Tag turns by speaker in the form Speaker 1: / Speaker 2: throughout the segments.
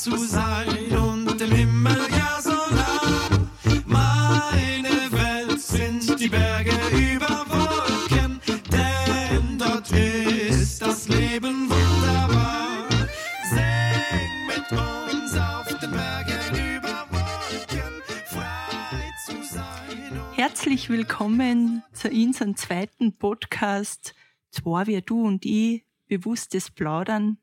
Speaker 1: zu sein und im Himmel ja so nah. Meine Welt sind die Berge über Wolken, denn dort ist das Leben wunderbar. Sing mit uns auf den Bergen über Wolken, frei zu sein. und
Speaker 2: Herzlich willkommen zu unserem zweiten Podcast, Zwei wir du und ich, bewusstes Plaudern.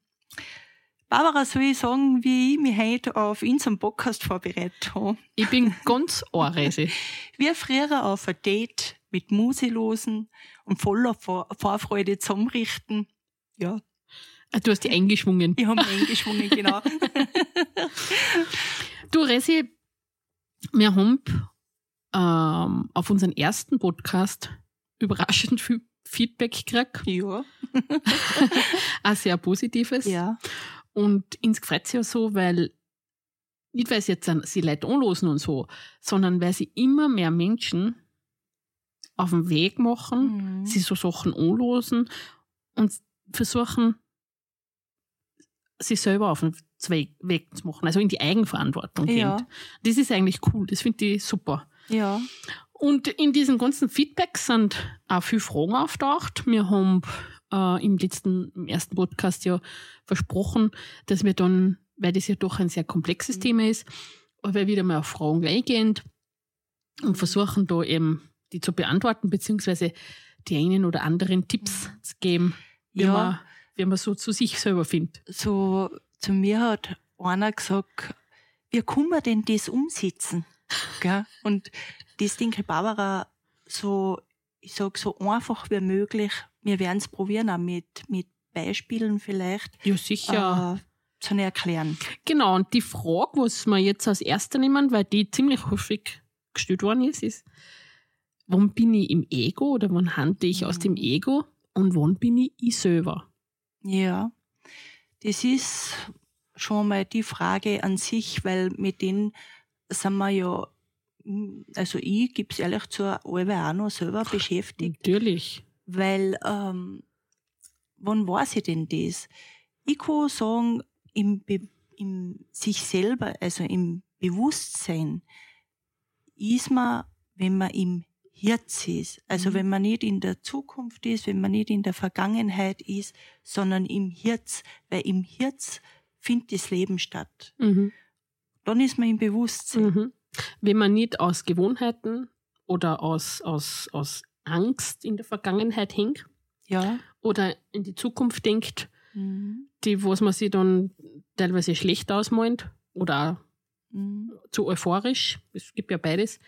Speaker 2: Barbara, soll ich sagen, wie ich mich heute auf unseren Podcast vorbereitet habe?
Speaker 3: Ich bin ganz anreise.
Speaker 2: Wir früher auf ein Date mit Muselosen und voller Vor Vorfreude zusammenrichten. Ja,
Speaker 3: Du hast die eingeschwungen.
Speaker 2: ich habe eingeschwungen, genau.
Speaker 3: Du, Resi, wir haben ähm, auf unseren ersten Podcast überraschend viel Feedback gekriegt.
Speaker 2: ja,
Speaker 3: Ein sehr positives.
Speaker 2: ja,
Speaker 3: Und freut es ja so, weil nicht, weil sie jetzt sie Leute anlosen und so, sondern weil sie immer mehr Menschen auf den Weg machen,
Speaker 2: Mhm.
Speaker 3: sie so Sachen anlosen und versuchen, sich selber auf den Weg Weg zu machen, also in die Eigenverantwortung
Speaker 2: Ja.
Speaker 3: gehen. Das ist eigentlich cool, das finde ich super.
Speaker 2: ja,
Speaker 3: Und in diesen ganzen Feedbacks sind auch viele Fragen auftaucht. Wir haben äh, im letzten, im ersten Podcast ja versprochen, dass wir dann, weil das ja doch ein sehr komplexes
Speaker 2: Mhm.
Speaker 3: Thema ist, aber wieder mal auf Fragen eingehen und versuchen da eben die zu beantworten, beziehungsweise die einen oder anderen Tipps zu geben, wie,
Speaker 2: Ja.
Speaker 3: man, wie man so zu sich selber findet.
Speaker 2: so zu mir hat einer gesagt, wie kann man denn das umsetzen? Gell? Und das denke ich, Barbara, so, ich sag so einfach wie möglich, wir werden es probieren, auch mit, mit Beispielen vielleicht,
Speaker 3: Ja, sicher.
Speaker 2: äh, zu erklären.
Speaker 3: Genau, und die Frage, was wir jetzt als erster nehmen, weil die ziemlich häufig gestellt worden ist, ist, wann bin ich im Ego oder wann handle ich aus
Speaker 2: Mhm.
Speaker 3: dem Ego und wann bin ich ich selber?
Speaker 2: Ja, das ist schon mal die Frage an sich, weil mit denen sind wir ja, also ich gebe es ehrlich zu, alle auch noch selber beschäftigt.
Speaker 3: Natürlich.
Speaker 2: Weil, ähm, wann weiß ich denn das? Ich kann sagen, im, Be im sich selber, also im Bewusstsein, ist man, wenn man im Herz ist. Also
Speaker 3: Mhm.
Speaker 2: wenn man nicht in der Zukunft ist, wenn man nicht in der Vergangenheit ist, sondern im Herz, weil im Herz findet das Leben statt.
Speaker 3: Mhm.
Speaker 2: Dann ist man im Bewusstsein.
Speaker 3: Mhm. Wenn man nicht aus Gewohnheiten oder aus, aus, aus Angst in der Vergangenheit hängt
Speaker 2: Ja.
Speaker 3: oder in die Zukunft denkt,
Speaker 2: Mhm.
Speaker 3: die, was man sich dann teilweise schlecht ausmalt oder
Speaker 2: Mhm.
Speaker 3: zu euphorisch, es gibt ja beides,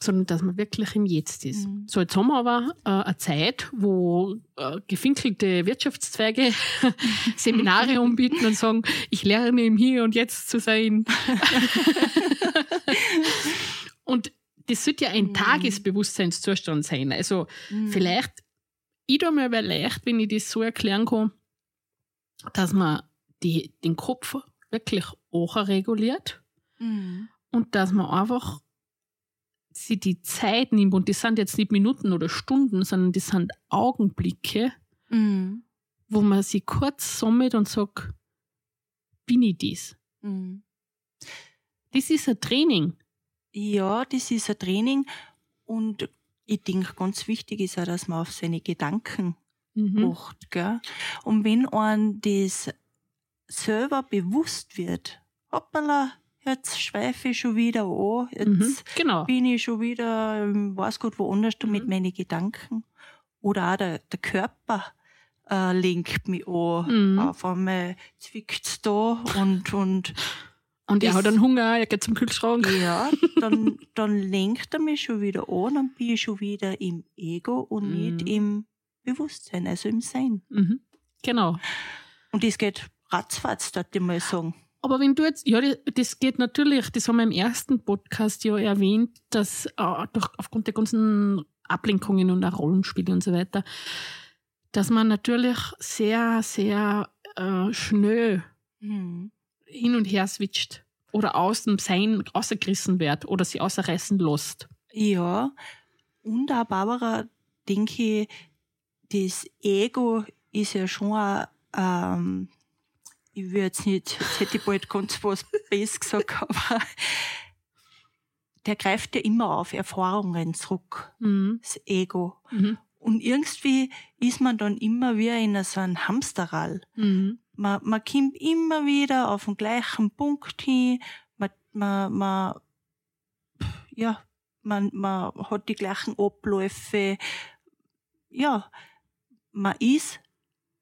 Speaker 3: sondern dass man wirklich im Jetzt ist.
Speaker 2: Mhm.
Speaker 3: So, jetzt haben wir aber äh, eine Zeit, wo äh, gefinkelte Wirtschaftszweige Seminare anbieten und sagen, ich lerne im Hier und Jetzt zu sein. und das sollte ja ein
Speaker 2: Mhm.
Speaker 3: Tagesbewusstseinszustand sein. Also
Speaker 2: Mhm.
Speaker 3: vielleicht, ich da mir aber leicht, wenn ich das so erklären kann, dass man die, den Kopf wirklich auch reguliert
Speaker 2: Mhm.
Speaker 3: und dass man einfach sich die Zeit nimmt und das sind jetzt nicht Minuten oder Stunden, sondern das sind Augenblicke,
Speaker 2: Mhm.
Speaker 3: wo man sich kurz sammelt und sagt, bin ich das?
Speaker 2: Mhm.
Speaker 3: Das ist ein Training.
Speaker 2: Ja, das ist ein Training und ich denke, ganz wichtig ist auch, dass man auf seine Gedanken
Speaker 3: Mhm.
Speaker 2: acht. Gell? Und wenn einem das selber bewusst wird, hoppala, jetzt schweife ich schon wieder an, jetzt
Speaker 3: Mhm. Genau.
Speaker 2: bin ich schon wieder, ähm, weiß Gott, woanders
Speaker 3: Mhm.
Speaker 2: mit meinen Gedanken. Oder auch der, der Körper äh, lenkt mich an.
Speaker 3: Mhm.
Speaker 2: Auf einmal zwickt's da und, und
Speaker 3: Und er
Speaker 2: das-
Speaker 3: hat einen Hunger, er geht zum Kühlschrank.
Speaker 2: ja, dann, dann lenkt er mich schon wieder an, dann bin ich schon wieder im Ego und
Speaker 3: Mhm.
Speaker 2: nicht im Bewusstsein, also im Sein.
Speaker 3: Mhm. Genau.
Speaker 2: Und das geht ratzfatz, würde ich mal sagen.
Speaker 3: Aber wenn du jetzt, ja, das- das geht natürlich, das haben wir im ersten Podcast ja erwähnt, dass äh, durch, aufgrund der ganzen Ablenkungen und auch Rollenspiele und so weiter, dass man natürlich sehr, sehr äh, schnell
Speaker 2: Mhm.
Speaker 3: Hin und her switcht oder aus dem Sein rausgerissen wird oder sie außerreißen lässt.
Speaker 2: Ja, und auch Barbara, denke ich, das Ego ist ja schon auch, ähm, ich will jetzt nicht, jetzt hätte ich bald ganz was Besseres gesagt, aber der greift ja immer auf Erfahrungen zurück,
Speaker 3: Mhm.
Speaker 2: das Ego.
Speaker 3: Mhm.
Speaker 2: Und irgendwie ist man dann immer wieder in so einem Hamsterrad.
Speaker 3: Mhm.
Speaker 2: Man, man kommt immer wieder auf den gleichen Punkt hin. Man, man, man, ja, man, man hat die gleichen Abläufe. Ja, man ist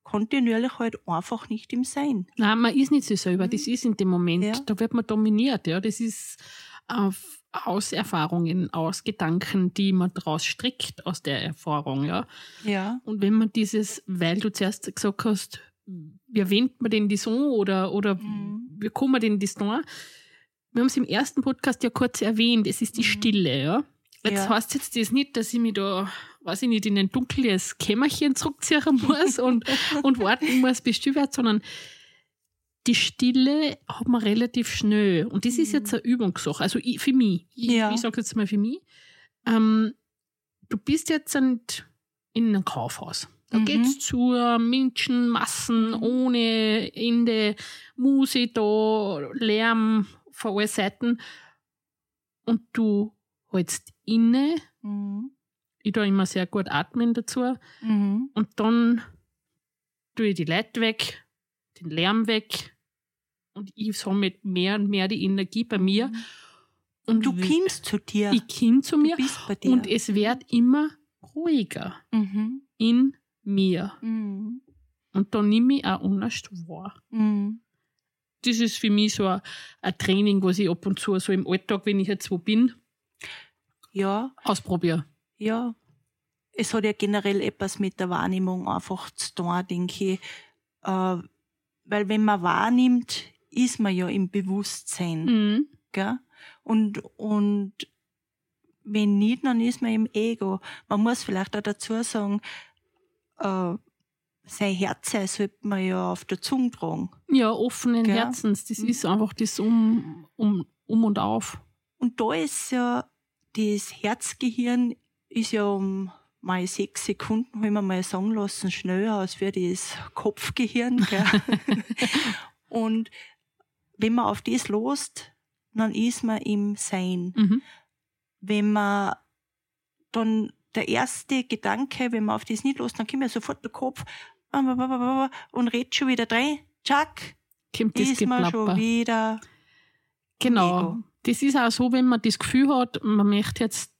Speaker 2: kontinuierlich halt einfach nicht im Sein.
Speaker 3: Nein, man ist nicht sich selber, das ist in dem Moment,
Speaker 2: Ja.
Speaker 3: da wird man dominiert, ja. Das ist auf, aus Erfahrungen, aus Gedanken, die man daraus strickt aus der Erfahrung, ja.
Speaker 2: Ja.
Speaker 3: Und wenn man dieses, weil du zuerst gesagt hast, erwähnt man denn das so oder, oder
Speaker 2: Mhm.
Speaker 3: wie man denn das da? Wir haben es im ersten Podcast ja kurz erwähnt, es ist die
Speaker 2: Mhm.
Speaker 3: Stille, ja. Jetzt
Speaker 2: Ja.
Speaker 3: heißt jetzt das nicht, dass ich mich da, weiß ich nicht, in ein dunkles Kämmerchen zurückziehen muss und, und warten muss, bis still wird, sondern die Stille hat man relativ schnell. Und das ist
Speaker 2: Mhm.
Speaker 3: jetzt eine Übungssache. Also ich, für mich. Ich,
Speaker 2: Ja.
Speaker 3: ich sage jetzt mal für mich. Ähm, du bist jetzt in einem Kaufhaus. Da
Speaker 2: Mhm.
Speaker 3: geht's zu Menschenmassen
Speaker 2: Mhm.
Speaker 3: ohne Ende, Musik da, Lärm von allen Seiten. Und du hältst inne.
Speaker 2: Mhm.
Speaker 3: Ich tue immer sehr gut atmen dazu.
Speaker 2: Mhm.
Speaker 3: Und dann tue ich die Leute weg, den Lärm weg. Und ich sammle mehr und mehr die Energie bei mir. Und
Speaker 2: Du kommst zu dir.
Speaker 3: ich komme zu mir.
Speaker 2: bist bei dir.
Speaker 3: Und es wird immer ruhiger
Speaker 2: mhm.
Speaker 3: in mir.
Speaker 2: Mhm.
Speaker 3: Und dann nehme ich auch anders wahr.
Speaker 2: Mhm.
Speaker 3: Das ist für mich so ein, ein Training, was ich ab und zu so im Alltag, wenn ich jetzt wo bin,
Speaker 2: Ja,
Speaker 3: ausprobiere.
Speaker 2: ja. Es hat ja generell etwas mit der Wahrnehmung einfach zu tun, denke ich. Äh, weil wenn man wahrnimmt, ist man ja im Bewusstsein.
Speaker 3: Mhm.
Speaker 2: Gell? Und, und wenn nicht, dann ist man im Ego. Man muss vielleicht auch dazu sagen, äh, sein Herz sollte man ja auf der Zunge tragen.
Speaker 3: Ja, offenen
Speaker 2: Gell?
Speaker 3: Herzens. Das
Speaker 2: Mhm.
Speaker 3: ist einfach das um, um, um und auf.
Speaker 2: Und da ist ja das Herzgehirn ist ja um mal sechs Sekunden, ich mir mal sagen lassen, schneller als wie das Kopfgehirn. Und wenn man auf das lost, dann ist man im Sein.
Speaker 3: Mhm.
Speaker 2: Wenn man dann der erste Gedanke, wenn man auf das nicht lost, dann kommt ja sofort der Kopf und redet schon wieder rein. Tschack,
Speaker 3: Kommt das
Speaker 2: ist man schon wieder.
Speaker 3: Genau.
Speaker 2: Ego.
Speaker 3: Das ist auch so, wenn man das Gefühl hat, man möchte jetzt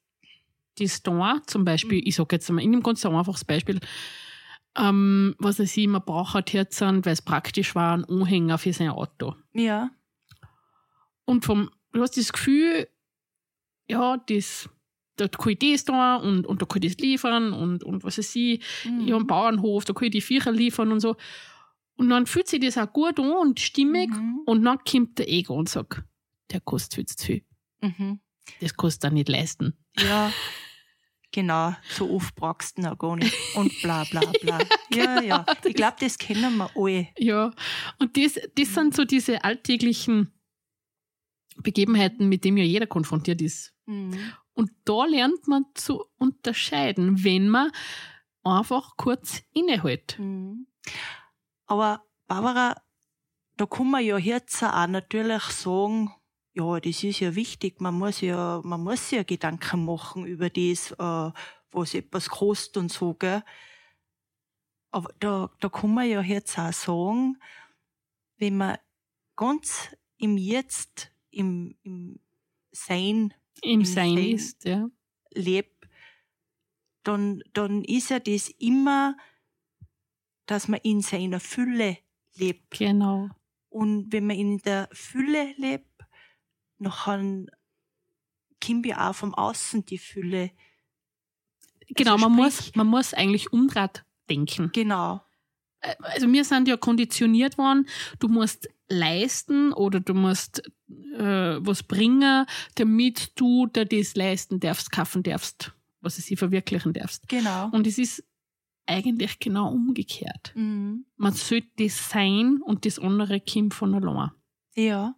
Speaker 3: das da, zum Beispiel,
Speaker 2: Mhm.
Speaker 3: ich sage jetzt mal, in einem ganz einfaches Beispiel, ähm, was weiß ich, man braucht halt jetzt, weil es praktisch war, einen Anhänger für sein Auto.
Speaker 2: Ja.
Speaker 3: Und vom, du hast das Gefühl, ja, das, da kann ich das da und, und da kann ich das liefern und, und was weiß ich,
Speaker 2: Mhm.
Speaker 3: ich habe einen Bauernhof, da kann ich die Viecher liefern und so. Und dann fühlt sich das auch gut an und stimmig
Speaker 2: Mhm.
Speaker 3: und dann kommt der Ego und sagt, der kostet viel zu viel.
Speaker 2: Mhm.
Speaker 3: Das kannst du nicht leisten.
Speaker 2: Ja, genau. So oft brauchst du auch gar nicht. Und bla bla bla. Ja, ja. Ich glaube, das kennen wir alle.
Speaker 3: Ja, und das, das sind so diese alltäglichen Begebenheiten, mit denen ja jeder konfrontiert ist. Und da lernt man zu unterscheiden, wenn man einfach kurz innehält.
Speaker 2: Mhm. Aber Barbara, da kann man ja jetzt auch natürlich sagen, ja, das ist ja wichtig. Man muss ja, man muss ja Gedanken machen über das, äh, was etwas kostet und so, gell? Aber da, da kann man ja jetzt auch sagen, wenn man ganz im Jetzt, im, im Sein
Speaker 3: Im
Speaker 2: Im
Speaker 3: Sein
Speaker 2: Sein.
Speaker 3: ist, ja.
Speaker 2: lebt, dann, dann ist ja das immer, dass man in seiner Fülle lebt.
Speaker 3: Genau.
Speaker 2: Und wenn man in der Fülle lebt, dann kommt ja auch vom Außen die Fülle.
Speaker 3: Genau,
Speaker 2: Also
Speaker 3: man,
Speaker 2: sprich-
Speaker 3: muss, man muss eigentlich umdraht denken.
Speaker 2: Genau.
Speaker 3: Äh, Also wir sind ja konditioniert worden, du musst leisten oder du musst äh, was bringen, damit du dir das leisten darfst, kaufen darfst, was sie verwirklichen darfst.
Speaker 2: Genau.
Speaker 3: Und es ist eigentlich genau umgekehrt.
Speaker 2: Mhm.
Speaker 3: Man sollte das sein und das andere kommt von allein.
Speaker 2: Ja.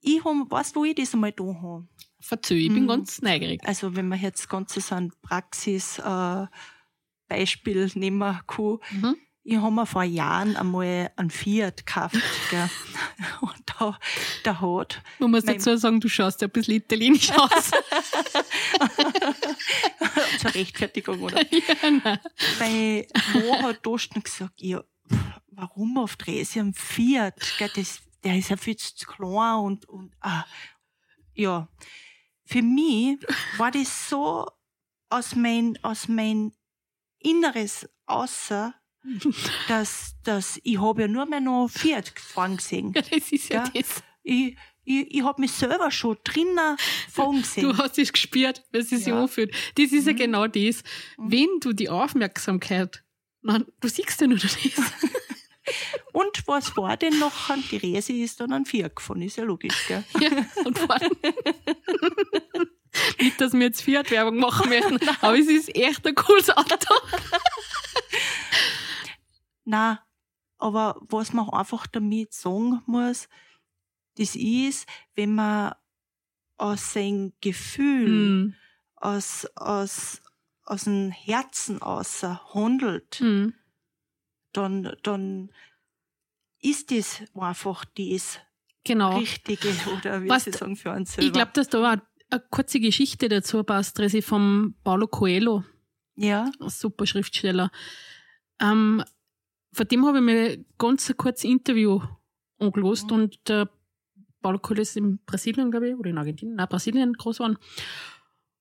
Speaker 2: Ich hab, weißt du, wo ich das einmal da habe?
Speaker 3: Verzeih, ich bin
Speaker 2: Mhm.
Speaker 3: ganz neugierig.
Speaker 2: Also, wenn man jetzt ganz so ein Praxis, äh, Beispiel nehmen kann,
Speaker 3: Mhm.
Speaker 2: ich habe mir vor Jahren einmal einen Fiat gekauft, gell. Und da, da hat,
Speaker 3: Man muss dazu sagen, du schaust ja ein bisschen italienisch aus.
Speaker 2: zur Rechtfertigung, oder?
Speaker 3: ja, nein.
Speaker 2: Mann hat da schon gesagt, ja, warum auf Dresi am Fiat? Gell, das, der ist ja viel zu klein und, und ah, ja. Für mich war das so aus mein, aus mein Inneres außer, dass, dass ich habe ja nur mehr noch Fiat gefahren gesehen.
Speaker 3: Ja, das ist ja,
Speaker 2: Ja.
Speaker 3: das.
Speaker 2: Ich, ich, ich habe mich selber schon drinnen fahren gesehen.
Speaker 3: Du hast es gespürt, wie es sich
Speaker 2: Ja.
Speaker 3: anfühlt. Das ist ja
Speaker 2: Mhm.
Speaker 3: genau das.
Speaker 2: Mhm.
Speaker 3: Wenn du die Aufmerksamkeit, nein, du siehst ja nur das.
Speaker 2: Und was war denn noch? Die Resi ist dann ein Fiat gefahren, ist ja logisch, gell?
Speaker 3: ja, und vor allem. Nicht, dass wir jetzt Fiat-Werbung machen möchten, aber es ist echt ein cooles Auto.
Speaker 2: Na, aber was man einfach damit sagen muss, das ist, wenn man aus seinem Gefühl,
Speaker 3: Hm.
Speaker 2: aus, aus, aus dem Herzen außer handelt,
Speaker 3: Hm.
Speaker 2: dann, dann ist das einfach das
Speaker 3: Genau.
Speaker 2: Richtige, oder wie
Speaker 3: Was
Speaker 2: sie sagen, für uns selber.
Speaker 3: Ich glaube, dass da auch eine kurze Geschichte dazu passt, Resi, vom Paulo Coelho.
Speaker 2: ja,
Speaker 3: ein super Schriftsteller. Ähm, von dem habe ich mir ganz ein kurzes Interview angelost
Speaker 2: Mhm.
Speaker 3: und der Paulo Coelho ist in Brasilien, glaube ich, oder in Argentinien, nein, Brasilien groß geworden.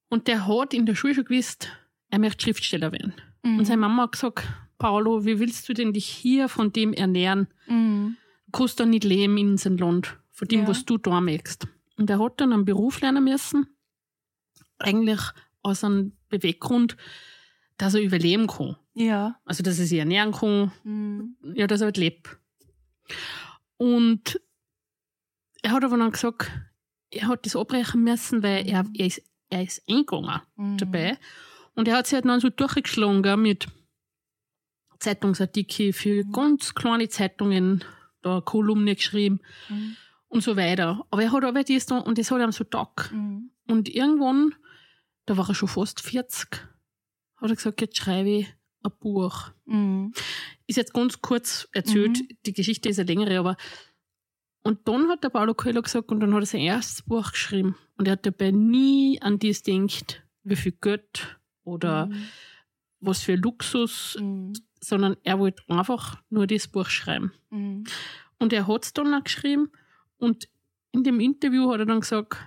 Speaker 3: Und der hat in der Schule schon gewusst, er möchte Schriftsteller werden.
Speaker 2: Mhm.
Speaker 3: Und seine Mama hat gesagt, Paulo, wie willst du denn dich hier von dem ernähren?
Speaker 2: Mhm.
Speaker 3: Du kannst da nicht leben in seinem Land, von dem,
Speaker 2: Ja.
Speaker 3: was du da möchtest. Und er hat dann einen Beruf lernen müssen, eigentlich aus einem Beweggrund, dass er überleben kann.
Speaker 2: Ja.
Speaker 3: Also, dass er sich ernähren kann,
Speaker 2: Mhm.
Speaker 3: ja, dass er halt lebt. Und er hat aber dann gesagt, er hat das abbrechen müssen, weil er, er, ist, er ist eingegangen
Speaker 2: Mhm.
Speaker 3: dabei. Und er hat sich halt dann so durchgeschlagen gell, mit Zeitungsartikel für
Speaker 2: Mhm.
Speaker 3: ganz kleine Zeitungen, da Kolumne geschrieben
Speaker 2: Mhm.
Speaker 3: Und so weiter. Aber er hat aber das da, und das hat ihm so taugt.
Speaker 2: Mhm.
Speaker 3: Und irgendwann, da war er schon fast 40, hat er gesagt, jetzt schreibe ich ein Buch.
Speaker 2: Mhm.
Speaker 3: Ist jetzt ganz kurz erzählt,
Speaker 2: Mhm.
Speaker 3: die Geschichte ist eine längere, aber und dann hat der Paulo Coelho gesagt, und dann hat er sein erstes Buch geschrieben. Und er hat dabei nie an das gedacht, wie viel Geld oder
Speaker 2: Mhm.
Speaker 3: was für Luxus,
Speaker 2: Mhm.
Speaker 3: sondern er wollte einfach nur das Buch schreiben.
Speaker 2: Mhm.
Speaker 3: Und er hat es dann auch geschrieben und in dem Interview hat er dann gesagt,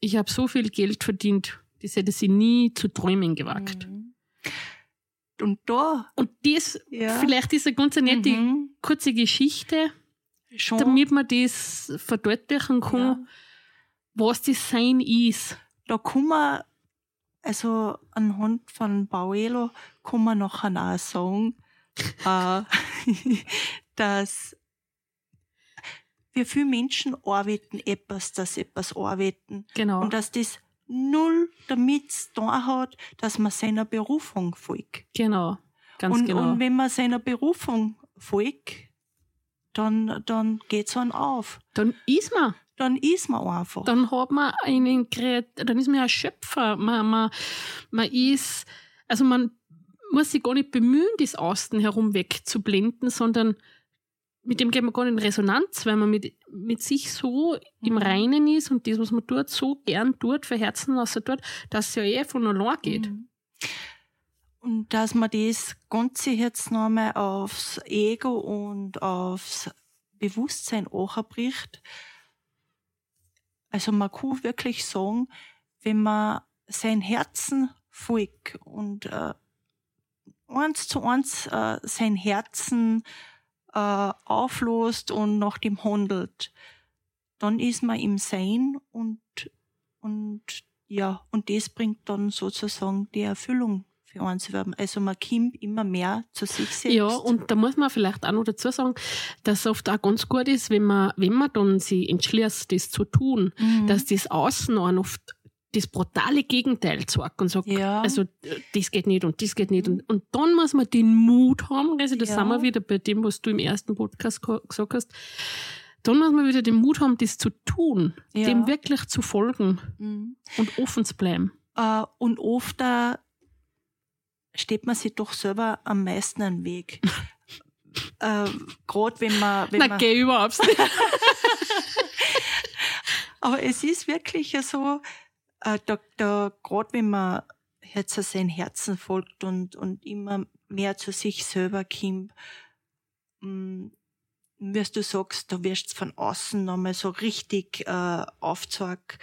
Speaker 3: ich habe so viel Geld verdient, das hätte sie nie zu träumen gewagt.
Speaker 2: Mhm. Und da,
Speaker 3: Und das,
Speaker 2: ja.
Speaker 3: vielleicht ist eine ganz nette
Speaker 2: Mhm.
Speaker 3: kurze Geschichte,
Speaker 2: Schon.
Speaker 3: damit man das verdeutlichen kann,
Speaker 2: ja.
Speaker 3: was das Sein ist.
Speaker 2: Da kann man, also anhand von Bauelo, kann man nachher auch sagen, äh, dass wir viele Menschen arbeiten etwas, dass etwas arbeiten.
Speaker 3: Genau.
Speaker 2: Und dass das null damit tun hat, dass man seiner Berufung folgt.
Speaker 3: genau. Ganz
Speaker 2: und,
Speaker 3: genau.
Speaker 2: und wenn man seiner Berufung folgt, dann, dann geht's an auf.
Speaker 3: dann ist man.
Speaker 2: Dann ist man einfach.
Speaker 3: Dann hat man einen Kreat dann ist man ein Schöpfer. Man, man, man ist, also man muss sich gar nicht bemühen, das Außen herum wegzublenden, sondern mit dem geht man gar nicht in Resonanz, weil man mit, mit sich so im
Speaker 2: Mhm.
Speaker 3: Reinen ist und das, was man tut, so gern tut, für Herzen was er tut, dass es ja eh von allein geht.
Speaker 2: Mhm. Und dass man das Ganze jetzt nochmal aufs Ego und aufs Bewusstsein bricht. Also man kann wirklich sagen, wenn man sein Herzen folgt und äh, eins zu eins äh, sein Herzen äh, auflost und nach dem handelt, dann ist man im Sein und, und ja, und das bringt dann sozusagen die Erfüllung für uns. Also man kommt immer mehr zu sich selbst.
Speaker 3: Ja, und da muss man vielleicht auch noch dazu sagen, dass es oft auch ganz gut ist, wenn man, wenn man dann sich entschließt, das zu tun,
Speaker 2: Mhm.
Speaker 3: dass das Außen einen oft das brutale Gegenteil sagt und sagt,
Speaker 2: Ja.
Speaker 3: also äh, das geht nicht und das geht nicht. Und, und dann muss man den Mut haben, also das
Speaker 2: Ja.
Speaker 3: sind wir wieder bei dem, was du im ersten Podcast gesagt hast, dann muss man wieder den Mut haben, das zu tun,
Speaker 2: Ja.
Speaker 3: dem wirklich zu folgen
Speaker 2: Mhm.
Speaker 3: und offen zu bleiben.
Speaker 2: Äh, und oft auch steht man sich doch selber am meisten den Weg. äh, Gerade wenn man. Wenn
Speaker 3: Na,
Speaker 2: man
Speaker 3: geh überhaupt nicht.
Speaker 2: aber es ist wirklich so, äh, da, da gerade wenn man jetzt sein Herzen folgt und, und immer mehr zu sich selber kommt, mh, wie du sagst, da wirst du von außen nochmal so richtig äh, aufgezeigt.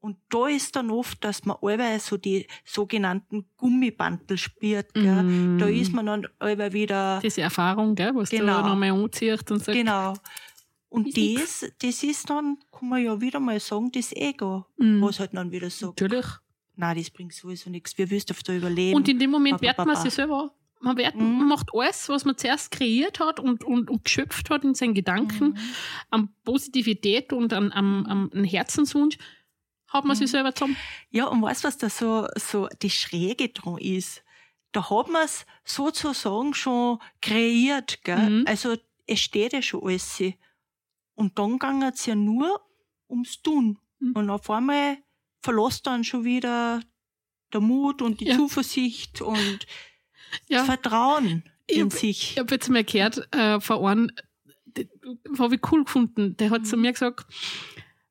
Speaker 2: Und da ist dann oft, dass man allweil so die sogenannten Gummibandel spürt. Gell?
Speaker 3: Mm.
Speaker 2: Da ist man dann allweil wieder.
Speaker 3: Diese Erfahrung, gell, was
Speaker 2: Genau.
Speaker 3: du nochmal anziehst und sagst,
Speaker 2: Genau. Und
Speaker 3: Ist nix.
Speaker 2: das, das ist dann, kann man ja wieder mal sagen, das Ego,
Speaker 3: mm,
Speaker 2: was halt dann wieder sagt,
Speaker 3: natürlich.
Speaker 2: nein, das bringt sowieso nichts, wir wirst auf da überleben.
Speaker 3: Und in dem Moment
Speaker 2: Ba, ba,
Speaker 3: wird
Speaker 2: ba,
Speaker 3: man
Speaker 2: ba.
Speaker 3: sich selber, man, wird,
Speaker 2: Mhm.
Speaker 3: man macht alles, was man zuerst kreiert hat und, und, und geschöpft hat in seinen Gedanken,
Speaker 2: Mhm.
Speaker 3: an Positivität und an, an, an Herzenswunsch, hat man sich
Speaker 2: Mhm.
Speaker 3: selber zusammen.
Speaker 2: Ja, und weißt du, was da so, so die Schräge dran ist? Da hat man es sozusagen schon kreiert, gell?
Speaker 3: Mhm.
Speaker 2: Also, es steht ja schon alles. Und dann ging es ja nur ums Tun.
Speaker 3: Mhm.
Speaker 2: Und auf einmal verlässt dann schon wieder der Mut und die
Speaker 3: Ja.
Speaker 2: Zuversicht und
Speaker 3: Ja.
Speaker 2: das Vertrauen
Speaker 3: Ich
Speaker 2: in
Speaker 3: hab-
Speaker 2: sich.
Speaker 3: Ich habe jetzt mal gehört, äh, von einem, habe ich cool gefunden, der hat zu
Speaker 2: Mhm.
Speaker 3: mir gesagt,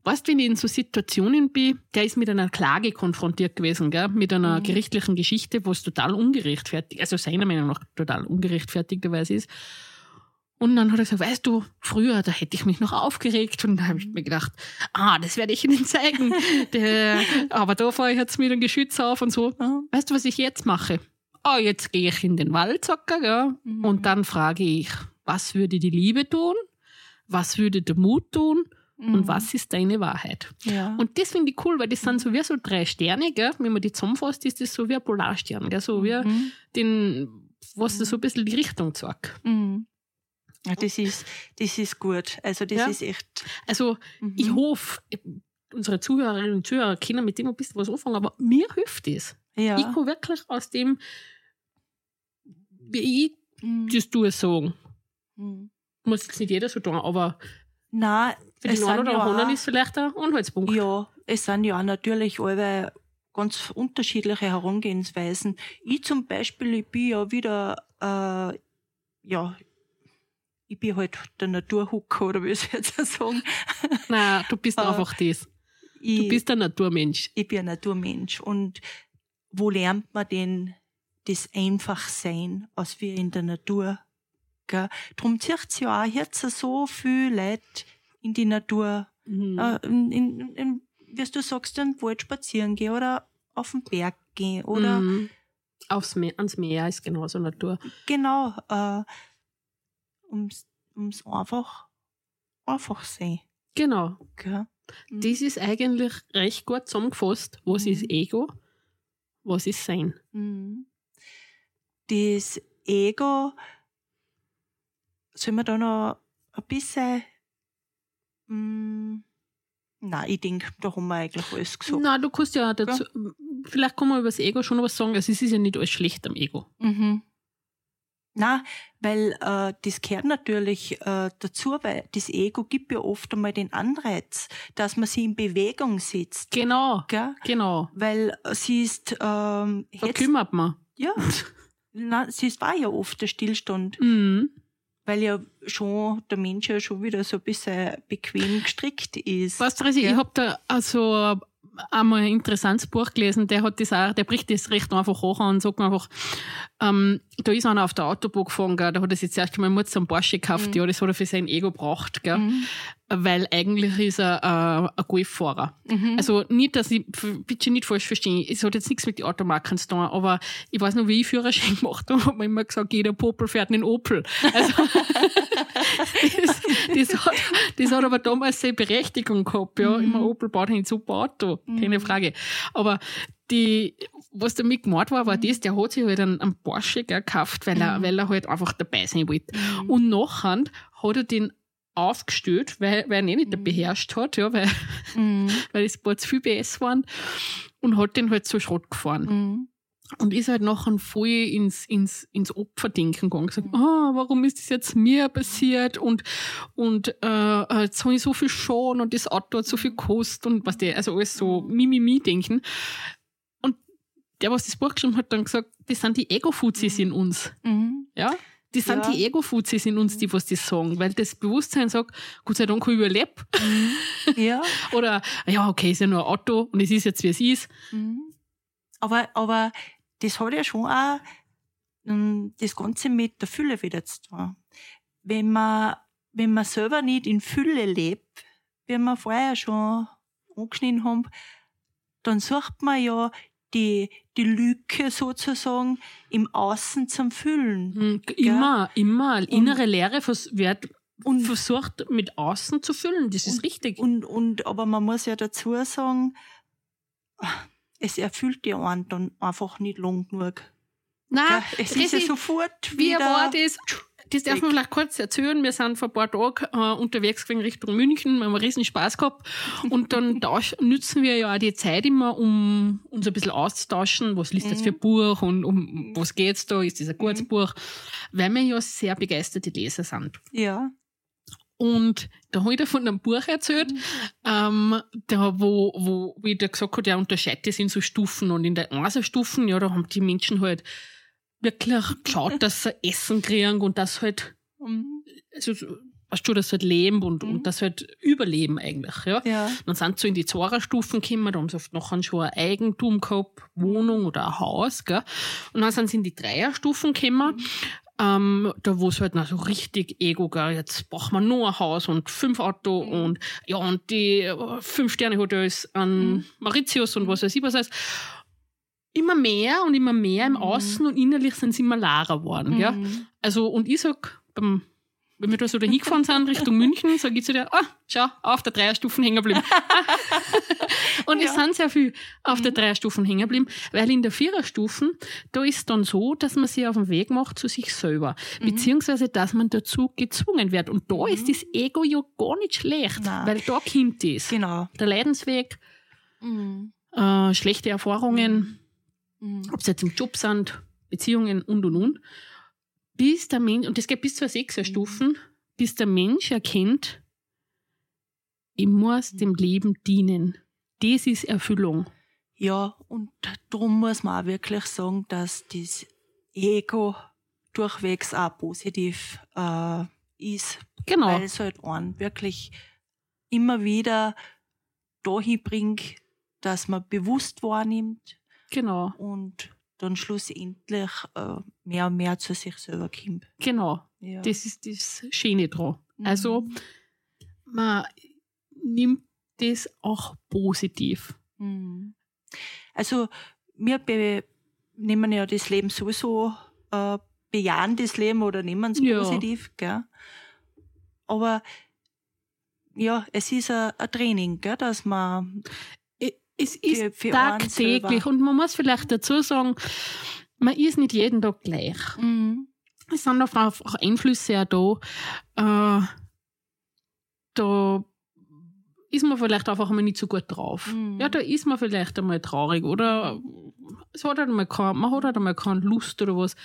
Speaker 3: weißt wenn ich in so Situationen bin, der ist mit einer Klage konfrontiert gewesen, gell? mit einer
Speaker 2: Mhm.
Speaker 3: gerichtlichen Geschichte, wo es total ungerechtfertigt, also seiner Meinung nach total ungerechtfertigterweise ist. Und dann hat er gesagt, weißt du, früher, da hätte ich mich noch aufgeregt. Und da habe ich mir gedacht, ah, das werde ich Ihnen zeigen. Der, aber da fahre ich jetzt mit einem Geschütz auf und so. Weißt du, was ich jetzt mache? Ah, jetzt gehe ich in den Wald, sagt ja.
Speaker 2: Mhm.
Speaker 3: Und dann frage ich, was würde die Liebe tun? Was würde der Mut tun? Und
Speaker 2: Mhm.
Speaker 3: was ist deine Wahrheit?
Speaker 2: Ja.
Speaker 3: Und das finde ich cool, weil das sind so wie so drei Sterne, gell? Wenn man die zusammenfasst, ist das so wie ein Polarstern, gell? So wie
Speaker 2: Mhm.
Speaker 3: den, was so ein bisschen die Richtung zeigt.
Speaker 2: Mhm. Ja, das ist, das ist gut. Also, das
Speaker 3: Ja.
Speaker 2: ist echt.
Speaker 3: Also,
Speaker 2: Mhm.
Speaker 3: ich hoffe, unsere Zuhörerinnen und Zuhörer können mit dem ein bisschen was anfangen, aber mir hilft das.
Speaker 2: ja.
Speaker 3: Ich kann wirklich aus dem, wie ich
Speaker 2: Mhm.
Speaker 3: das tue, sagen.
Speaker 2: Mhm.
Speaker 3: Muss jetzt nicht jeder so tun, aber
Speaker 2: Nein,
Speaker 3: für
Speaker 2: es
Speaker 3: den einen oder
Speaker 2: ja
Speaker 3: anderen
Speaker 2: auch-
Speaker 3: ist vielleicht ein Anhaltspunkt.
Speaker 2: Ja, es sind ja natürlich alle ganz unterschiedliche Herangehensweisen. Ich zum Beispiel, ich bin ja wieder, äh, ja, ich bin halt der Naturhucker, oder wie soll ich jetzt sagen?
Speaker 3: Nein, du bist
Speaker 2: Äh,
Speaker 3: einfach das.
Speaker 2: Ich,
Speaker 3: Du bist ein Naturmensch.
Speaker 2: ich bin ein Naturmensch. Und wo lernt man denn das Einfachsein, als wir in der Natur? Gell? Drum zieht ja auch jetzt so viel Leute in die Natur
Speaker 3: Mhm.
Speaker 2: äh, in, in, in, wie du sagst, in den Wald spazieren gehen oder auf den Berg gehen oder
Speaker 3: Mhm. Aufs Meer, ans Meer ist genauso Natur.
Speaker 2: genau, äh, ums, ums einfach, einfach sein.
Speaker 3: Genau.
Speaker 2: Gell?
Speaker 3: Das ist eigentlich recht gut zusammengefasst. Was
Speaker 2: Mhm.
Speaker 3: ist Ego? Was ist Sein?
Speaker 2: Mhm. Das Ego, soll man da noch ein bisschen, mm, nein, ich denke, da haben wir eigentlich alles gesagt.
Speaker 3: Na, du kannst ja dazu, vielleicht kann man über das Ego schon was sagen. Also es ist ja nicht alles schlecht am Ego.
Speaker 2: Mhm. Na, weil äh, das gehört natürlich äh, dazu, weil das Ego gibt ja oft einmal den Anreiz, dass man sie in Bewegung setzt.
Speaker 3: Genau,
Speaker 2: Gell?
Speaker 3: genau.
Speaker 2: Weil äh, sie ist, ähm,
Speaker 3: Da
Speaker 2: jetzt,
Speaker 3: kümmert man.
Speaker 2: ja, na, sie ist, war ja oft der Stillstand,
Speaker 3: Mhm.
Speaker 2: weil ja schon der Mensch ja schon wieder so ein bisschen bequem gestrickt ist.
Speaker 3: Weißt du, ich habe da also einmal ein interessantes Buch gelesen, der hat das auch, der bricht das recht einfach hoch an und sagt einfach, ähm, da ist einer auf der Autobahn gefahren, gell, da hat er sich zuerst einmal Mutz einen Porsche gekauft,
Speaker 2: Mhm.
Speaker 3: ja, das hat er für sein Ego braucht, gell,
Speaker 2: Mhm.
Speaker 3: weil eigentlich ist er äh, ein Golffahrer.
Speaker 2: Mhm.
Speaker 3: Also nicht, dass ich, bitte nicht falsch verstehen, es hat jetzt nichts mit den Automarken zu tun, aber ich weiß noch, wie ich Führerschein gemacht habe, hat man immer gesagt, jeder Popel fährt einen Opel. Also, das, das, hat, das hat aber damals seine Berechtigung gehabt, ja.
Speaker 2: Mhm.
Speaker 3: Immer Opel baut ein super Auto, keine
Speaker 2: Mhm.
Speaker 3: Frage. Aber die, was damit gemacht war, war
Speaker 2: Mhm.
Speaker 3: das, der hat sich halt einen, einen Porsche gell, gekauft, weil er,
Speaker 2: Mhm.
Speaker 3: weil er halt einfach dabei sein wollte.
Speaker 2: Mhm.
Speaker 3: Und nachher hat er den aufgestellt, weil, weil er ihn nicht
Speaker 2: Mhm.
Speaker 3: beherrscht hat, ja, weil,
Speaker 2: Mhm.
Speaker 3: weil das Board zu viel PS waren und hat den halt so Schrott gefahren. Und ist halt nachher voll ins, ins, ins Opferdenken gegangen. Gesagt, ah, warum ist das jetzt mir passiert? Und, und äh, äh, jetzt habe ich so viel Schaden und das Auto hat so viel gekostet und was der, also alles so. Mimimi-Denken. Der, was das Buch geschrieben hat, dann gesagt, das sind die Ego-Fuzis in uns.
Speaker 2: Mhm.
Speaker 3: Ja? Die sind
Speaker 2: Ja.
Speaker 3: die Ego-Fuzis in uns, die was das sagen, weil das Bewusstsein sagt, Gott sei Dank, ich überlebe.
Speaker 2: Ja.
Speaker 3: Oder, ja, okay, ist ja nur ein Auto und es ist jetzt, wie es ist.
Speaker 2: Mhm. Aber, aber das hat ja schon auch ähm, das Ganze mit der Fülle wieder zu tun. Wenn man, wenn man selber nicht in Fülle lebt, wie wir vorher schon angeschnitten haben, dann sucht man ja die, die Lücke sozusagen im Außen zum Füllen.
Speaker 3: Hm, Immer, immer. Innere Leere vers wird
Speaker 2: Und-
Speaker 3: versucht mit außen zu füllen. Das ist
Speaker 2: Und-
Speaker 3: richtig.
Speaker 2: Und, und, aber man muss ja dazu sagen, es erfüllt die einen dann einfach nicht lang genug.
Speaker 3: Nein,
Speaker 2: Gell? Es ist ja sofort
Speaker 3: wie
Speaker 2: wieder.
Speaker 3: war das? Das darf man vielleicht kurz erzählen. Wir sind vor ein paar Tagen äh, unterwegs gewesen Richtung München. Wir haben einen riesen Spaß gehabt. Und dann tausch, nützen wir ja auch die Zeit immer, um uns ein bisschen auszutauschen. Was liest das für ein Buch und um was geht's da? Ist das ein gutes Buch? Weil wir ja sehr begeisterte Leser sind.
Speaker 2: Ja.
Speaker 3: Und da habe ich dir von einem Buch erzählt, ähm, da, wo, wo, wie der gesagt hat, er unterscheidet das in so Stufen. Und in der ersten Stufen, ja, da haben die Menschen halt wirklich geschaut, dass sie Essen kriegen und das halt,
Speaker 2: Mhm.
Speaker 3: also, weißt du, dass sie halt leben und,
Speaker 2: Mhm.
Speaker 3: und das halt überleben eigentlich, ja.
Speaker 2: Ja.
Speaker 3: Dann sind sie so in die Zwarer-Stufen gekommen, da haben sie oft nachher schon ein Eigentum gehabt, Wohnung oder ein Haus, gell. Und dann sind sie in die Dreier-Stufen gekommen, ähm, da wo es halt noch so richtig Ego, gell, jetzt braucht man nur ein Haus und fünf Auto und ja, und die äh, Fünf-Sterne-Hotels an Mauritius und was weiß ich was heißt. Immer mehr und immer mehr im
Speaker 2: Mhm.
Speaker 3: Außen und innerlich sind sie immer larer geworden, gell.
Speaker 2: Mhm.
Speaker 3: Also, und ich sag, beim, wenn wir da so dahin gefahren sind, Richtung München, sag ich zu dir, ah, schau, auf der Dreierstufen hängen geblieben. und es
Speaker 2: Ja.
Speaker 3: sind sehr viel auf der Dreierstufen hängen geblieben, weil in der Viererstufen, da ist dann so, dass man sich auf den Weg macht zu sich selber, beziehungsweise, dass man dazu gezwungen wird. Und da ist das Ego ja gar nicht schlecht,
Speaker 2: Nein.
Speaker 3: weil da kommt es.
Speaker 2: Genau.
Speaker 3: Der Leidensweg,
Speaker 2: Mhm.
Speaker 3: äh, schlechte Erfahrungen,
Speaker 2: Mhm.
Speaker 3: ob es jetzt im Job sind, Beziehungen und und und, bis der Mensch, und das geht bis zu Sechserstufen, bis der Mensch erkennt, ich muss dem Leben dienen. Das ist Erfüllung.
Speaker 2: Ja, und darum muss man auch wirklich sagen, dass das Ego durchwegs auch positiv äh, ist,
Speaker 3: Genau.
Speaker 2: weil es halt einen wirklich immer wieder dahin bringt, dass man bewusst wahrnimmt
Speaker 3: Genau.
Speaker 2: und dann schlussendlich äh, mehr und mehr zu sich selber kommt.
Speaker 3: Genau.
Speaker 2: Ja.
Speaker 3: Das ist das Schöne dran.
Speaker 2: Mhm.
Speaker 3: Also, man nimmt das auch positiv.
Speaker 2: Mhm. Also wir nehmen ja das Leben sowieso, äh, bejahen das Leben oder nehmen es
Speaker 3: Ja.
Speaker 2: positiv, gell? Aber ja, es ist ein ein Training, gell, dass man
Speaker 3: Es ist tagtäglich und man muss vielleicht dazu sagen, man ist nicht jeden Tag gleich. Es sind auch einfach Einflüsse auch da. Äh, da ist man vielleicht einfach einmal nicht so gut drauf.
Speaker 2: Mhm.
Speaker 3: Ja, da ist man vielleicht einmal traurig oder es hat halt einmal kein, man hat halt einmal keine Lust oder was.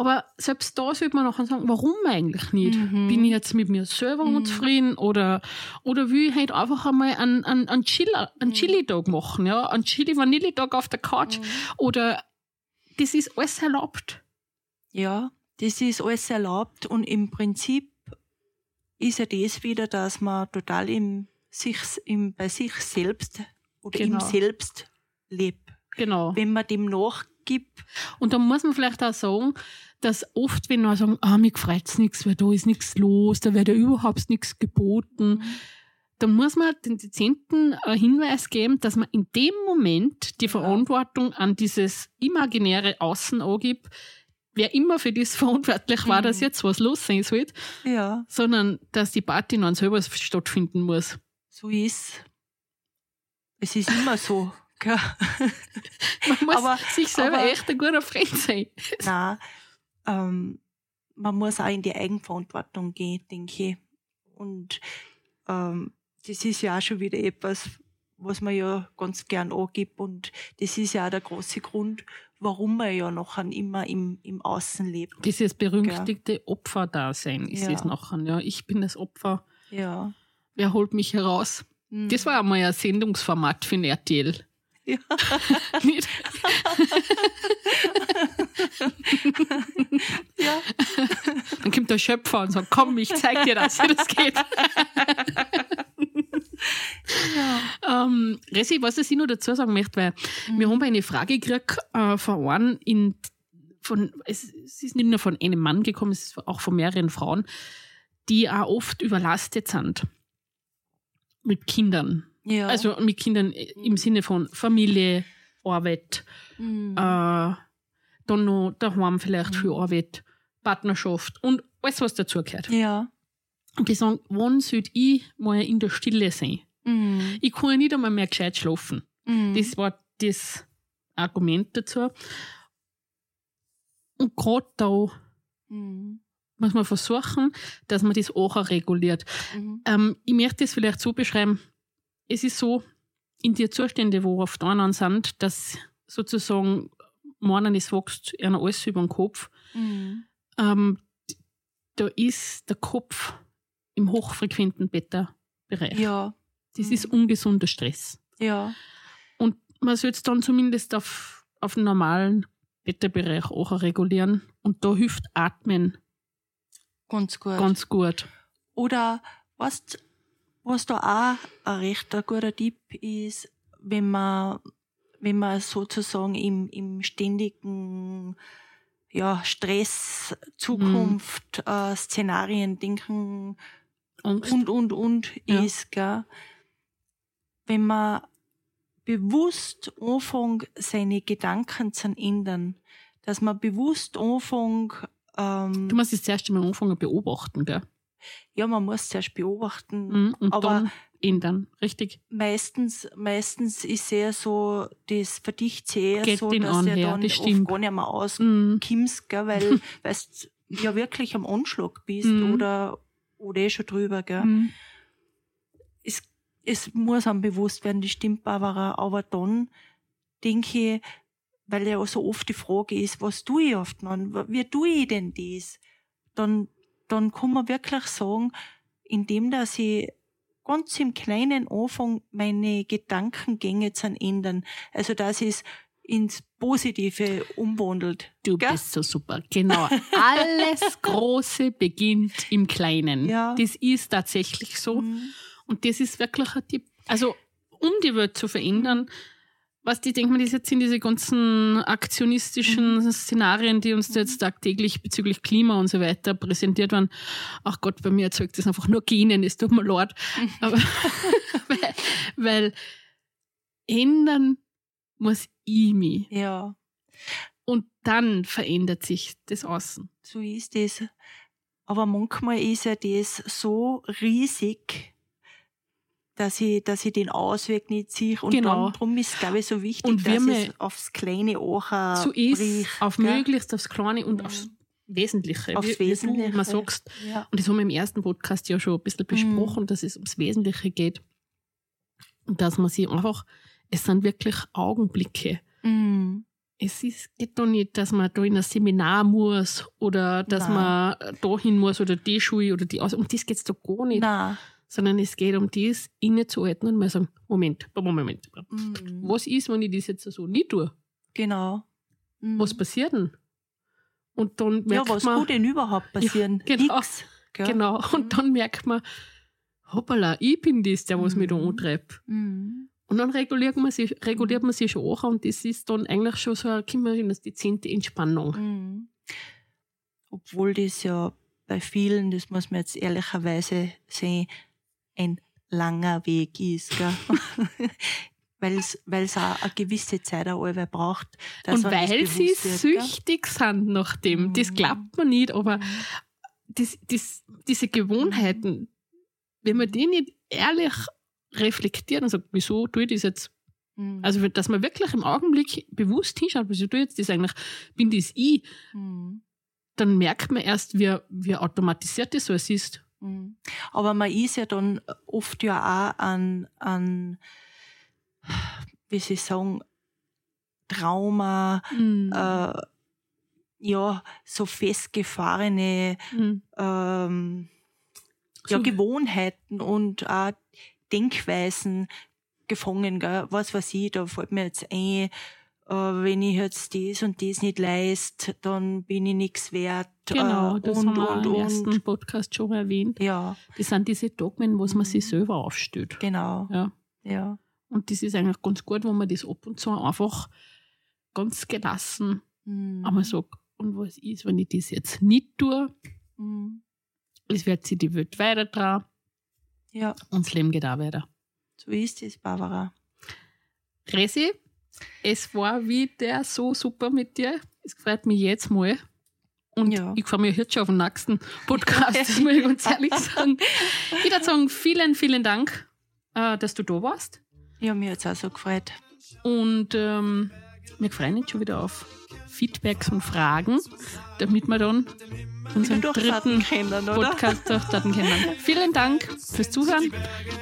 Speaker 3: Aber selbst da sollte man nachher sagen, warum eigentlich nicht?
Speaker 2: Mhm.
Speaker 3: Bin ich jetzt mit mir selber
Speaker 2: Mhm.
Speaker 3: unzufrieden oder, oder will ich halt einfach einmal einen, einen, einen, Chill, einen
Speaker 2: Mhm.
Speaker 3: Chili-Tag machen, ja? Einen Chili-Vanille-Tag auf der Couch oder das ist alles erlaubt.
Speaker 2: Ja, das ist alles erlaubt und im Prinzip ist ja das wieder, dass man total im sich, im, bei sich selbst oder
Speaker 3: Genau.
Speaker 2: im Selbst lebt.
Speaker 3: Genau.
Speaker 2: Wenn man dem nachgibt,
Speaker 3: Und da muss man vielleicht auch sagen, dass oft, wenn wir sagen, ah, mir freut's nichts, weil da ist nichts los, da wird ja überhaupt nichts geboten, dann muss man den dezenten Hinweis geben, dass man in dem Moment die Verantwortung an dieses imaginäre Außen angibt, wer immer für das verantwortlich war,
Speaker 2: Mhm.
Speaker 3: dass jetzt was los sein soll,
Speaker 2: ja,
Speaker 3: sondern dass die Party noch selber stattfinden muss.
Speaker 2: so ist es. ist immer so. Gell?
Speaker 3: Man muss
Speaker 2: Aber-
Speaker 3: sich selber
Speaker 2: aber-
Speaker 3: echt ein guter Freund sein.
Speaker 2: Nein, ähm, man muss auch in die Eigenverantwortung gehen, denke ich. Und ähm, das ist ja auch schon wieder etwas, was man ja ganz gern angibt. Und das ist ja auch der große Grund, warum man ja nachher immer im, im Außen lebt.
Speaker 3: Dieses berüchtigte Opferdasein ist
Speaker 2: Ja.
Speaker 3: es nachher. Ja, ich bin das Opfer.
Speaker 2: Ja.
Speaker 3: Wer holt mich heraus?
Speaker 2: Mhm.
Speaker 3: Das war einmal ein Sendungsformat für den RTL.
Speaker 2: Ja. Ja.
Speaker 3: Dann kommt der Schöpfer und sagt, komm, ich zeig dir das, wie das geht. ähm, Resi, was ich noch dazu sagen möchte, weil wir haben eine Frage gekriegt äh, von einem in, von, es, es ist nicht nur von einem Mann gekommen, es ist auch von mehreren Frauen, die auch oft überlastet sind mit Kindern.
Speaker 2: Ja.
Speaker 3: Also mit Kindern im Sinne von Familie, Arbeit,
Speaker 2: Mhm.
Speaker 3: äh, dann noch daheim vielleicht
Speaker 2: Mhm.
Speaker 3: für Arbeit, Partnerschaft und alles, was dazugehört.
Speaker 2: ja.
Speaker 3: Und die sagen, wann sollte ich mal in der Stille sein?
Speaker 2: Mhm.
Speaker 3: Ich kann ja nicht einmal mehr gescheit schlafen.
Speaker 2: Mhm.
Speaker 3: Das war das Argument dazu. Und gerade da
Speaker 2: Mhm.
Speaker 3: muss man versuchen, dass man das auch reguliert.
Speaker 2: Mhm.
Speaker 3: Ähm, ich möchte es vielleicht so beschreiben. Es ist so, in die Zustände, wo oft anderen sind, dass sozusagen meinen, es wächst einer alles über den Kopf.
Speaker 2: Mhm.
Speaker 3: Ähm, da ist der Kopf im hochfrequenten Beta-Bereich.
Speaker 2: Ja.
Speaker 3: Das
Speaker 2: Mhm.
Speaker 3: ist ungesunder Stress.
Speaker 2: Ja.
Speaker 3: Und man sollte es dann zumindest auf, auf den normalen Beta-Bereich auch regulieren. Und da hilft Atmen
Speaker 2: Ganz gut.
Speaker 3: ganz gut.
Speaker 2: Oder was, was da auch ein recht ein guter Tipp ist, wenn man, wenn man sozusagen im, im ständigen ja, Stress, Zukunft, äh, Szenarien denken
Speaker 3: Angst.
Speaker 2: und, und, und
Speaker 3: Ja.
Speaker 2: ist, gell? wenn man bewusst anfängt, seine Gedanken zu ändern, dass man bewusst anfängt, ähm,
Speaker 3: Du musst es zuerst einmal anfangen beobachten, gell?
Speaker 2: Ja, man muss zuerst beobachten,
Speaker 3: Mhm. Und
Speaker 2: Aber-
Speaker 3: dann ändern. Richtig.
Speaker 2: meistens, meistens ist eher so, das verdichtet sich eher
Speaker 3: Geht
Speaker 2: so, dass er dann
Speaker 3: das
Speaker 2: oft gar nicht mehr
Speaker 3: Mhm.
Speaker 2: auskimmst, gell, weil weißt ja wirklich am Anschlag bist
Speaker 3: Mhm.
Speaker 2: oder, oder eh schon drüber, gell.
Speaker 3: Mhm.
Speaker 2: Es, es muss einem bewusst werden, das stimmt, Barbara, aber dann denke ich, weil ja so oft die Frage ist, was tue ich oft noch, wie tue ich denn das? Dann, dann kann man wirklich sagen, indem dass ich ganz im Kleinen anfange, meine Gedankengänge zu ändern. Also, dass es ins Positive umwandelt.
Speaker 3: Du
Speaker 2: Gell?
Speaker 3: bist so super. Genau. Alles Große beginnt im Kleinen.
Speaker 2: Ja.
Speaker 3: Das ist tatsächlich so.
Speaker 2: Mhm.
Speaker 3: Und das ist wirklich ein Tipp. Also, um die Welt zu verändern, was die denken, das jetzt sind diese ganzen aktionistischen
Speaker 2: Mhm.
Speaker 3: Szenarien, die uns jetzt tagtäglich bezüglich Klima und so weiter präsentiert werden. Ach Gott, bei mir erzeugt das einfach nur Genen, es tut mir leid. Aber, weil, weil ändern muss ich mich.
Speaker 2: Ja,
Speaker 3: Und dann verändert sich das Außen.
Speaker 2: so ist es. Aber manchmal ist ja das so riesig, dass ich, dass ich den Ausweg nicht sehe. Und
Speaker 3: Genau.
Speaker 2: dann, drum ist, glaube ich, so wichtig,
Speaker 3: Und
Speaker 2: dass es aufs Kleine auch äh,
Speaker 3: so ist,
Speaker 2: bricht,
Speaker 3: auf
Speaker 2: gell?
Speaker 3: möglichst aufs Kleine und
Speaker 2: Mhm.
Speaker 3: aufs Wesentliche.
Speaker 2: Aufs
Speaker 3: wie,
Speaker 2: Wesentliche.
Speaker 3: Wie immer sagst.
Speaker 2: Ja.
Speaker 3: Und das haben wir im ersten Podcast ja schon ein bisschen besprochen, dass es ums Wesentliche geht. Und dass man sich einfach, es sind wirklich Augenblicke.
Speaker 2: Mhm.
Speaker 3: Es ist, geht doch nicht, dass man da in ein Seminar muss oder dass
Speaker 2: Nein.
Speaker 3: man dahin muss oder die Schule oder die Aus. Um das geht es doch gar nicht.
Speaker 2: Nein.
Speaker 3: Sondern es geht um das, innezuhalten und mal sagen, Moment, Moment,
Speaker 2: Mhm.
Speaker 3: was ist, wenn ich das jetzt so nicht tue?
Speaker 2: Genau. Mhm.
Speaker 3: Was passiert denn? Und dann
Speaker 2: ja,
Speaker 3: merkt
Speaker 2: was
Speaker 3: man,
Speaker 2: kann denn überhaupt passieren?
Speaker 3: genau.
Speaker 2: Nix.
Speaker 3: Genau, und dann merkt man, hoppala, ich bin das, der was mich da
Speaker 2: Mhm.
Speaker 3: antreibt.
Speaker 2: Mhm.
Speaker 3: Und dann reguliert man sich, reguliert man sich schon auch und das ist dann eigentlich schon so, eine- wir das dezente Entspannung.
Speaker 2: Mhm. Obwohl das ja bei vielen, das muss man jetzt ehrlicherweise sehen, ein langer Weg ist, gell? weil es auch eine gewisse Zeit auch alle braucht. dass
Speaker 3: und weil sie
Speaker 2: wird, gell?
Speaker 3: süchtig sind nach dem, das
Speaker 2: Mhm.
Speaker 3: glaubt man nicht, aber das, das, diese Gewohnheiten, wenn man die nicht ehrlich reflektiert und sagt, wieso tue ich das jetzt?
Speaker 2: Mhm.
Speaker 3: Also, dass man wirklich im Augenblick bewusst hinschaut, wieso tue ich jetzt das eigentlich, bin das ich,
Speaker 2: Mhm.
Speaker 3: dann merkt man erst, wie, wie automatisiert das so ist.
Speaker 2: Mhm. Aber man ist ja dann oft ja auch an, an wie sie sagen, Trauma,
Speaker 3: Mhm.
Speaker 2: äh, ja, so festgefahrene
Speaker 3: Mhm.
Speaker 2: ähm, ja,
Speaker 3: So-
Speaker 2: Gewohnheiten und auch Denkweisen gefangen, gell? was weiß ich, da fällt mir jetzt ein, wenn ich jetzt das und das nicht leist, dann bin ich nichts wert.
Speaker 3: Genau,
Speaker 2: äh,
Speaker 3: das
Speaker 2: und,
Speaker 3: haben wir
Speaker 2: und,
Speaker 3: im
Speaker 2: und.
Speaker 3: ersten Podcast schon erwähnt.
Speaker 2: Ja,
Speaker 3: Das sind diese Dogmen, wo man sich selber aufstellt.
Speaker 2: genau.
Speaker 3: Ja.
Speaker 2: Ja.
Speaker 3: Und das ist eigentlich ganz gut, wenn man das ab und zu einfach ganz gelassen
Speaker 2: Mhm.
Speaker 3: einmal sagt, und was ist, wenn ich das jetzt nicht tue?
Speaker 2: Mhm.
Speaker 3: Es wird sich die Welt weiter dran
Speaker 2: Ja,
Speaker 3: und das Leben geht auch weiter.
Speaker 2: so ist es, Barbara.
Speaker 3: Resi, es war wieder so super mit dir. Es freut mich jetzt mal. Und
Speaker 2: Ja.
Speaker 3: ich freue mich jetzt schon auf den nächsten Podcast, das muss ich ganz ehrlich sagen. Ich würde sagen, vielen, vielen Dank, äh, dass du da warst.
Speaker 2: Ja, mir hat es auch so gefreut.
Speaker 3: Und ähm, wir freuen uns schon wieder auf Feedbacks und Fragen, damit wir dann unseren dritten
Speaker 2: können?
Speaker 3: Podcast durchstarten können. Vielen Dank fürs Zuhören.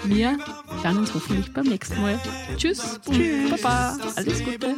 Speaker 3: Wir hören uns hoffentlich beim nächsten Mal. Tschüss und
Speaker 2: Tschüss.
Speaker 3: Baba. Alles Gute.